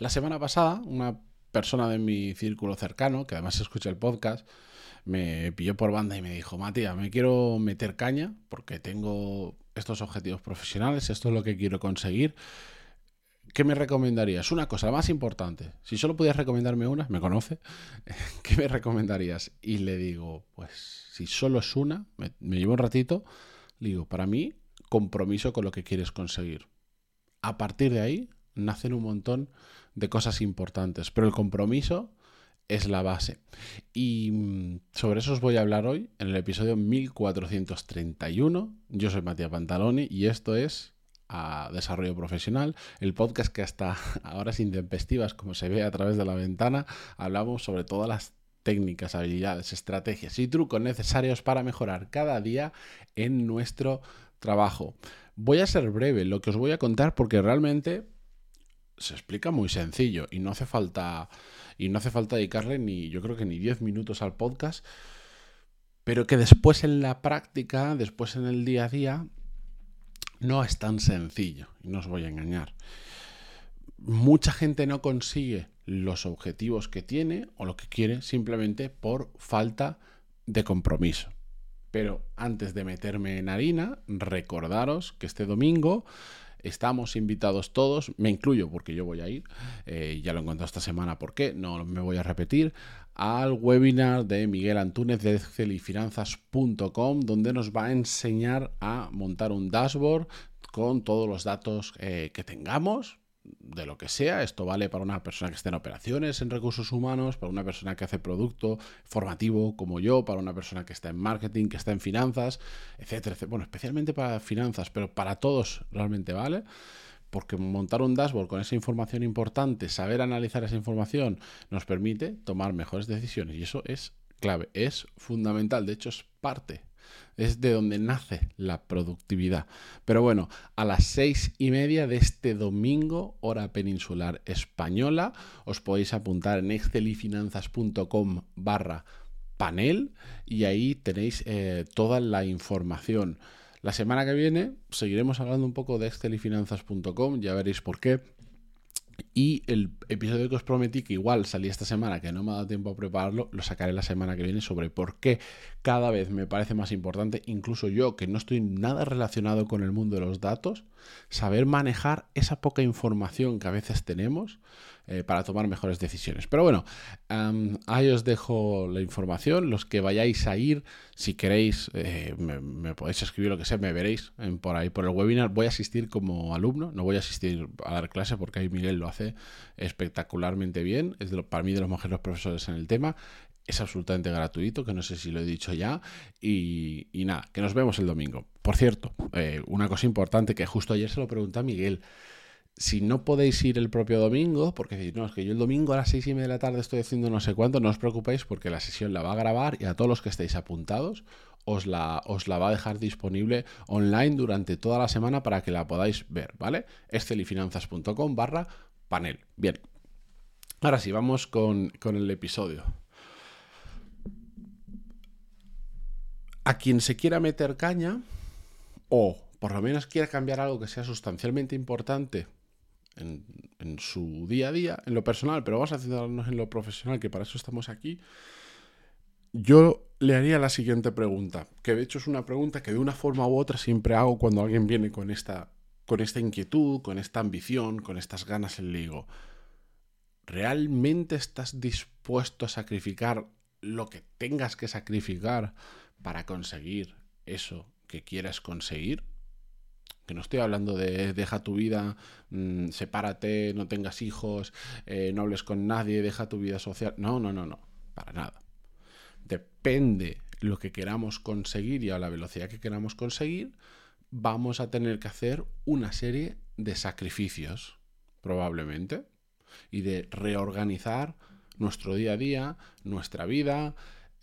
La semana pasada, una persona de mi círculo cercano, que además escucha el podcast, me pilló por banda y me dijo, Matías, me quiero meter caña porque tengo estos objetivos profesionales, esto es lo que quiero conseguir. ¿Qué me recomendarías? Una cosa, la más importante. Si solo pudieras recomendarme una, me conoce, ¿qué me recomendarías? Y le digo, pues si solo es una, me, me llevo un ratito, le digo, para mí, compromiso con lo que quieres conseguir. A partir de ahí, nacen un montón de cosas importantes, pero el compromiso es la base. Y mm, sobre eso os voy a hablar hoy en el episodio 1431. Yo soy Matías Pantaloni y esto es a Desarrollo Profesional, el podcast que hasta horas intempestivas, como se ve a través de la ventana, hablamos sobre todas las técnicas, habilidades, estrategias y trucos necesarios para mejorar cada día en nuestro trabajo. Voy a ser breve lo que os voy a contar porque realmente se explica muy sencillo y no hace falta y no hace falta dedicarle ni yo creo que ni 10 minutos al podcast, pero que después en la práctica, después en el día a día no es tan sencillo y no os voy a engañar. Mucha gente no consigue los objetivos que tiene o lo que quiere simplemente por falta de compromiso. Pero antes de meterme en harina, recordaros que este domingo estamos invitados todos, me incluyo porque yo voy a ir, eh, ya lo he contado esta semana por qué, no me voy a repetir, al webinar de Miguel Antúnez de excelifinanzas.com, donde nos va a enseñar a montar un dashboard con todos los datos eh, que tengamos, de lo que sea. Esto vale para una persona que esté en operaciones, en recursos humanos, para una persona que hace producto formativo como yo, para una persona que está en marketing, que está en finanzas, etcétera, Bueno, especialmente para finanzas, pero para todos realmente vale. Porque montar un dashboard con esa información importante, saber analizar esa información, nos permite tomar mejores decisiones. Y eso es clave, es fundamental. De hecho, es parte es de donde nace la productividad. Pero bueno, a las seis y media de este domingo, hora peninsular española, os podéis apuntar en excelifinanzas.com barra panel y ahí tenéis eh, toda la información. La semana que viene seguiremos hablando un poco de excelifinanzas.com, ya veréis por qué. Y el episodio que os prometí, que igual salía esta semana, que no me ha dado tiempo a prepararlo, lo sacaré la semana que viene sobre por qué cada vez me parece más importante, incluso yo que no estoy nada relacionado con el mundo de los datos, saber manejar esa poca información que a veces tenemos eh, para tomar mejores decisiones. Pero bueno, ahí os dejo la información. Los que vayáis a ir, si queréis, eh, me, podéis escribir lo que sea, me veréis por ahí por el webinar. Voy a asistir como alumno, no voy a asistir a dar clase porque ahí Miguel lo hace espectacularmente bien. Es de para mí de los mejores profesores en el tema es absolutamente gratuito, que no sé si lo he dicho ya. Y, nada, que nos vemos el domingo. Por cierto, eh, una cosa importante que justo ayer se lo pregunté a Miguel si no podéis ir el propio domingo, porque decís, no, es que yo el domingo a las seis y media de la tarde estoy haciendo no sé cuánto, no os preocupéis porque la sesión la va a grabar y a todos los que estéis apuntados os la, os la va a dejar disponible online durante toda la semana para que la podáis ver, ¿vale? estelifinanzas.com barra panel. Bien. Ahora sí, vamos con, con el episodio. A quien se quiera meter caña, o por lo menos quiera cambiar algo que sea sustancialmente importante en, su día a día, en lo personal, pero vamos a centrarnos en lo profesional, que para eso estamos aquí. Yo le haría la siguiente pregunta, que de hecho es una pregunta que de una forma u otra siempre hago cuando alguien viene con esta, con esta inquietud, con esta ambición, con estas ganas, le digo, ¿realmente estás dispuesto a sacrificar lo que tengas que sacrificar para conseguir eso que quieras conseguir? No estoy hablando de deja tu vida, mm, sepárate, no tengas hijos, eh, no hables con nadie, deja tu vida social. No, no, no, no, para nada. Depende lo que queramos conseguir y a la velocidad que queramos conseguir, vamos a tener que hacer una serie de sacrificios, probablemente, y de reorganizar nuestro día a día, nuestra vida,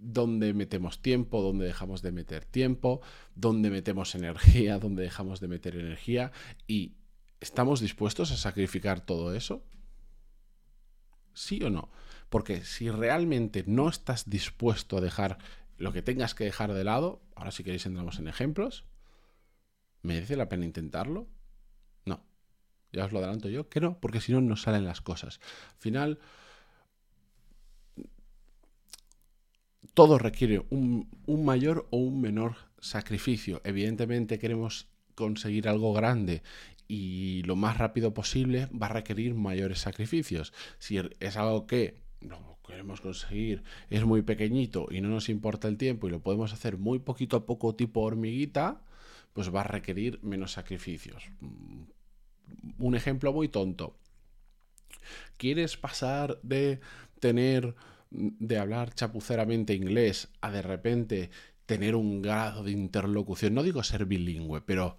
dónde metemos tiempo, dónde dejamos de meter tiempo, dónde metemos energía, dónde dejamos de meter energía y ¿estamos dispuestos a sacrificar todo eso? ¿Sí o no? Porque si realmente no estás dispuesto a dejar lo que tengas que dejar de lado, ahora si queréis entramos en ejemplos, ¿merece la pena intentarlo? No. Ya os lo adelanto yo, que no, porque si no, no salen las cosas. Al final, todo requiere un, mayor o un menor sacrificio. Evidentemente queremos conseguir algo grande y lo más rápido posible va a requerir mayores sacrificios. Si es algo que no queremos conseguir es muy pequeñito y no nos importa el tiempo y lo podemos hacer muy poquito a poco tipo hormiguita, pues va a requerir menos sacrificios. Un ejemplo muy tonto. ¿Quieres pasar de tener de hablar chapuceramente inglés a de repente tener un grado de interlocución? No digo ser bilingüe, pero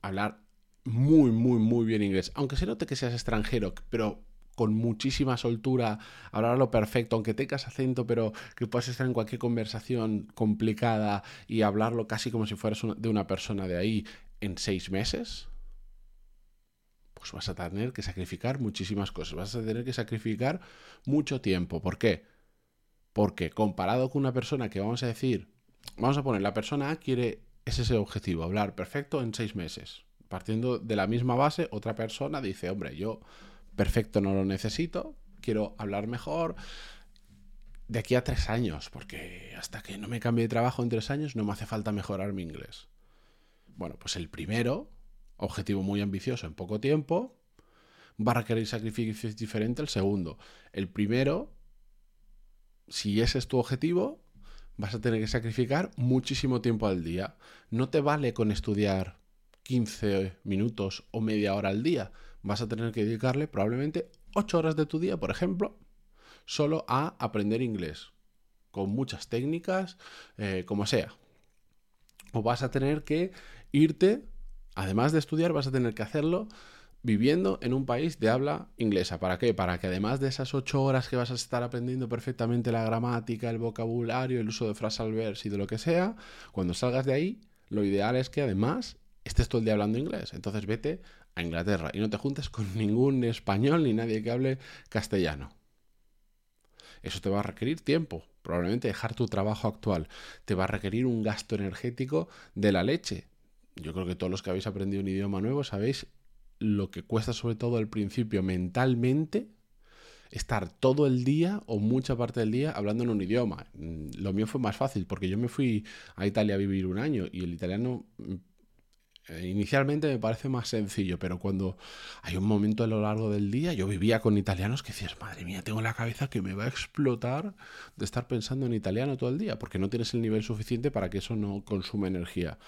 hablar muy, muy, muy bien inglés. Aunque se note que seas extranjero, pero con muchísima soltura, hablarlo perfecto, aunque tengas acento, pero que puedas estar en cualquier conversación complicada y hablarlo casi como si fueras de una persona de ahí en seis meses, pues vas a tener que sacrificar muchísimas cosas, vas a tener que sacrificar mucho tiempo. ¿Por qué? Porque comparado con una persona que vamos a decir, vamos a poner, la persona A quiere, es ese objetivo, hablar perfecto en seis meses partiendo de la misma base, otra persona dice, hombre, yo perfecto no lo necesito, quiero hablar mejor de aquí a tres años, porque hasta que no me cambie de trabajo en tres años no me hace falta mejorar mi inglés. Bueno, pues el primero, objetivo muy ambicioso en poco tiempo, va a requerir sacrificios diferentes el segundo. El primero, si ese es tu objetivo, vas a tener que sacrificar muchísimo tiempo al día. No te vale con estudiar 15 minutos o media hora al día. Vas a tener que dedicarle probablemente 8 horas de tu día, por ejemplo, solo a aprender inglés, con muchas técnicas, eh, como sea. O vas a tener que irte, además de estudiar, vas a tener que hacerlo viviendo en un país de habla inglesa. ¿Para qué? Para que además de esas ocho horas que vas a estar aprendiendo perfectamente la gramática, el vocabulario, el uso de frase al verso y de lo que sea, cuando salgas de ahí, lo ideal es que además estés todo el día hablando inglés. Entonces vete a Inglaterra y no te juntes con ningún español ni nadie que hable castellano. Eso te va a requerir tiempo. Probablemente dejar tu trabajo actual. Te va a requerir un gasto energético de la leche. Yo creo que todos los que habéis aprendido un idioma nuevo sabéis lo que cuesta sobre todo al principio mentalmente estar todo el día o mucha parte del día hablando en un idioma. Lo mío fue más fácil porque yo me fui a Italia a vivir un año y el italiano eh, inicialmente me parece más sencillo, pero cuando hay un momento a lo largo del día, yo vivía con italianos que decías, madre mía, tengo la cabeza que me va a explotar de estar pensando en italiano todo el día, porque no tienes el nivel suficiente para que eso no consume energía.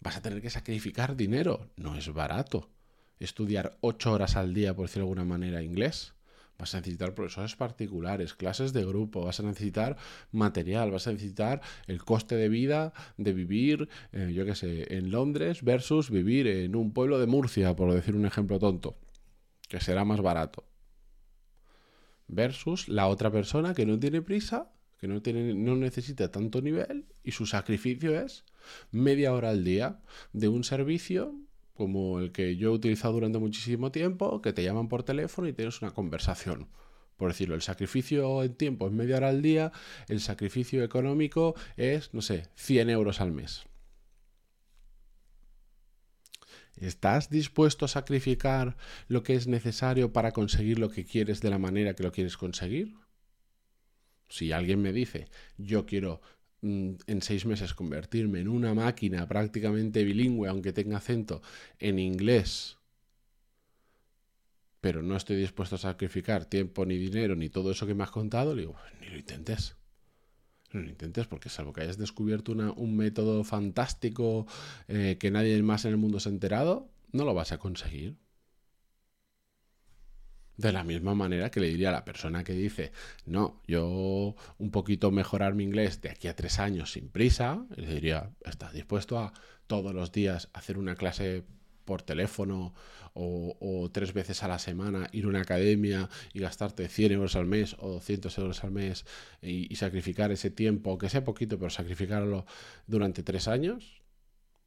Vas a tener que sacrificar dinero, no es barato. Estudiar ocho horas al día, por decirlo de alguna manera, inglés Vas a necesitar profesores particulares, clases de grupo, vas a necesitar material, vas a necesitar el coste de vida de vivir, eh, yo qué sé, en Londres versus vivir en un pueblo de Murcia, por decir un ejemplo tonto, que será más barato. Versus la otra persona que no tiene prisa, que no, tiene, no necesita tanto nivel y su sacrificio es media hora al día de un servicio como el que yo he utilizado durante muchísimo tiempo, que te llaman por teléfono y tienes una conversación. Por decirlo, el sacrificio en tiempo es media hora al día, el sacrificio económico es, no sé, 100 euros al mes. ¿Estás dispuesto a sacrificar lo que es necesario para conseguir lo que quieres de la manera que lo quieres conseguir? Si alguien me dice, yo quiero en seis meses convertirme en una máquina prácticamente bilingüe, aunque tenga acento, en inglés, pero no estoy dispuesto a sacrificar tiempo, ni dinero, ni todo eso que me has contado, le digo, ni lo intentes. No lo intentes porque salvo que hayas descubierto un método fantástico eh, que nadie más en el mundo se ha enterado, no lo vas a conseguir. De la misma manera que le diría a la persona que dice, no, yo un poquito mejorar mi inglés de aquí a tres años sin prisa, le diría, ¿estás dispuesto a todos los días hacer una clase por teléfono o, tres veces a la semana ir a una academia y gastarte 100 euros al mes o 200 euros al mes y, y sacrificar ese tiempo, que sea poquito, pero sacrificarlo durante tres años?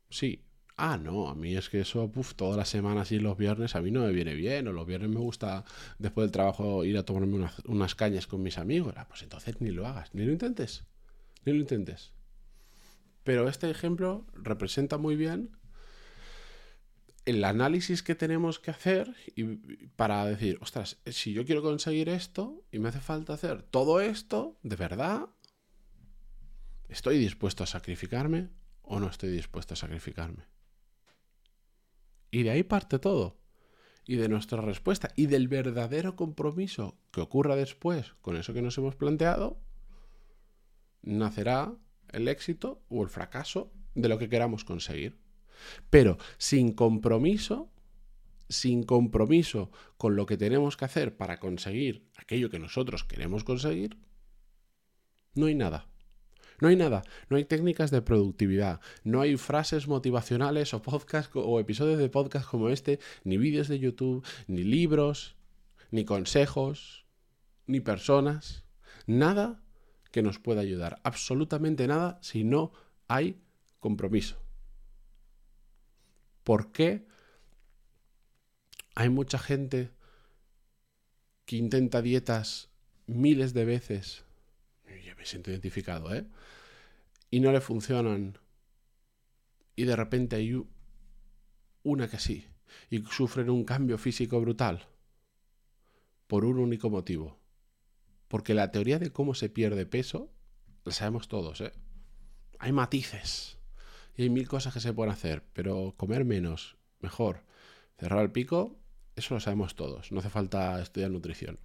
Sí, Ah, no, a mí es que eso, puff, todas las semanas y los viernes a mí no me viene bien, o los viernes me gusta después del trabajo ir a tomarme unas, cañas con mis amigos. Ah, pues entonces ni lo hagas, ni lo intentes, ni lo intentes. Pero este ejemplo representa muy bien el análisis que tenemos que hacer y, para decir, ostras, si yo quiero conseguir esto y me hace falta hacer todo esto, ¿de verdad? ¿Estoy dispuesto a sacrificarme o no estoy dispuesto a sacrificarme? Y de ahí parte todo. Y de nuestra respuesta y del verdadero compromiso que ocurra después con eso que nos hemos planteado, nacerá el éxito o el fracaso de lo que queramos conseguir. Pero sin compromiso, sin compromiso con lo que tenemos que hacer para conseguir aquello que nosotros queremos conseguir, no hay nada. No hay nada, no hay técnicas de productividad, no hay frases motivacionales o o episodios de podcast como este, ni vídeos de YouTube, ni libros, ni consejos, ni personas, nada que nos pueda ayudar, absolutamente nada si no hay compromiso. ¿Por qué hay mucha gente que intenta dietas miles de veces? Yo me siento identificado, ¿eh? Y no le funcionan. Y de repente hay una que sí. Y sufren un cambio físico brutal. Por un único motivo. Porque la teoría de cómo se pierde peso, la sabemos todos, ¿eh? Hay matices. Y hay mil cosas que se pueden hacer, pero comer menos, mejor. Cerrar el pico, eso lo sabemos todos. No hace falta estudiar nutrición.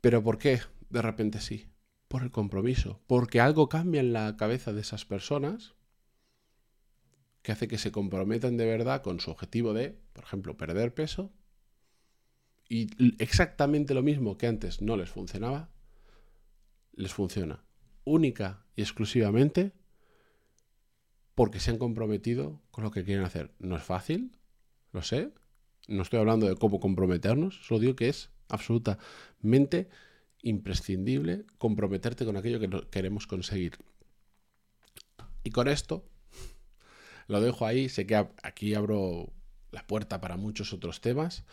Pero ¿por qué de repente sí? Por el compromiso. Porque algo cambia en la cabeza de esas personas que hace que se comprometan de verdad con su objetivo de, por ejemplo, perder peso. Y exactamente lo mismo que antes no les funcionaba, les funciona. Única y exclusivamente porque se han comprometido con lo que quieren hacer. No es fácil, lo sé. No estoy hablando de cómo comprometernos, solo digo que es absolutamente imprescindible comprometerte con aquello que queremos conseguir. Y con esto lo dejo ahí. Sé que aquí abro la puerta para muchos otros temas.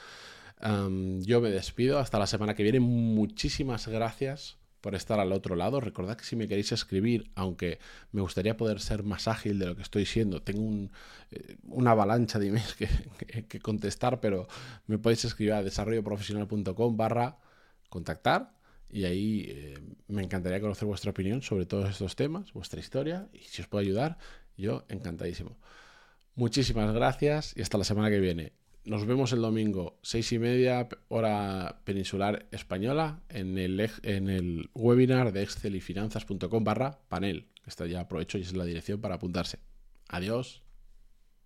yo me despido hasta la semana que viene. Muchísimas gracias por estar al otro lado. Recordad que si me queréis escribir, aunque me gustaría poder ser más ágil de lo que estoy siendo, tengo eh, una avalancha de emails que, contestar, pero me podéis escribir a desarrolloprofesional.com barra contactar y ahí eh, me encantaría conocer vuestra opinión sobre todos estos temas, vuestra historia y si os puedo ayudar, yo encantadísimo. Muchísimas gracias y hasta la semana que viene. Nos vemos el domingo, seis y media, hora peninsular española, en el, en el webinar de excelyfinanzas.com barra panel. Está ya aprovecho y es la dirección para apuntarse. Adiós.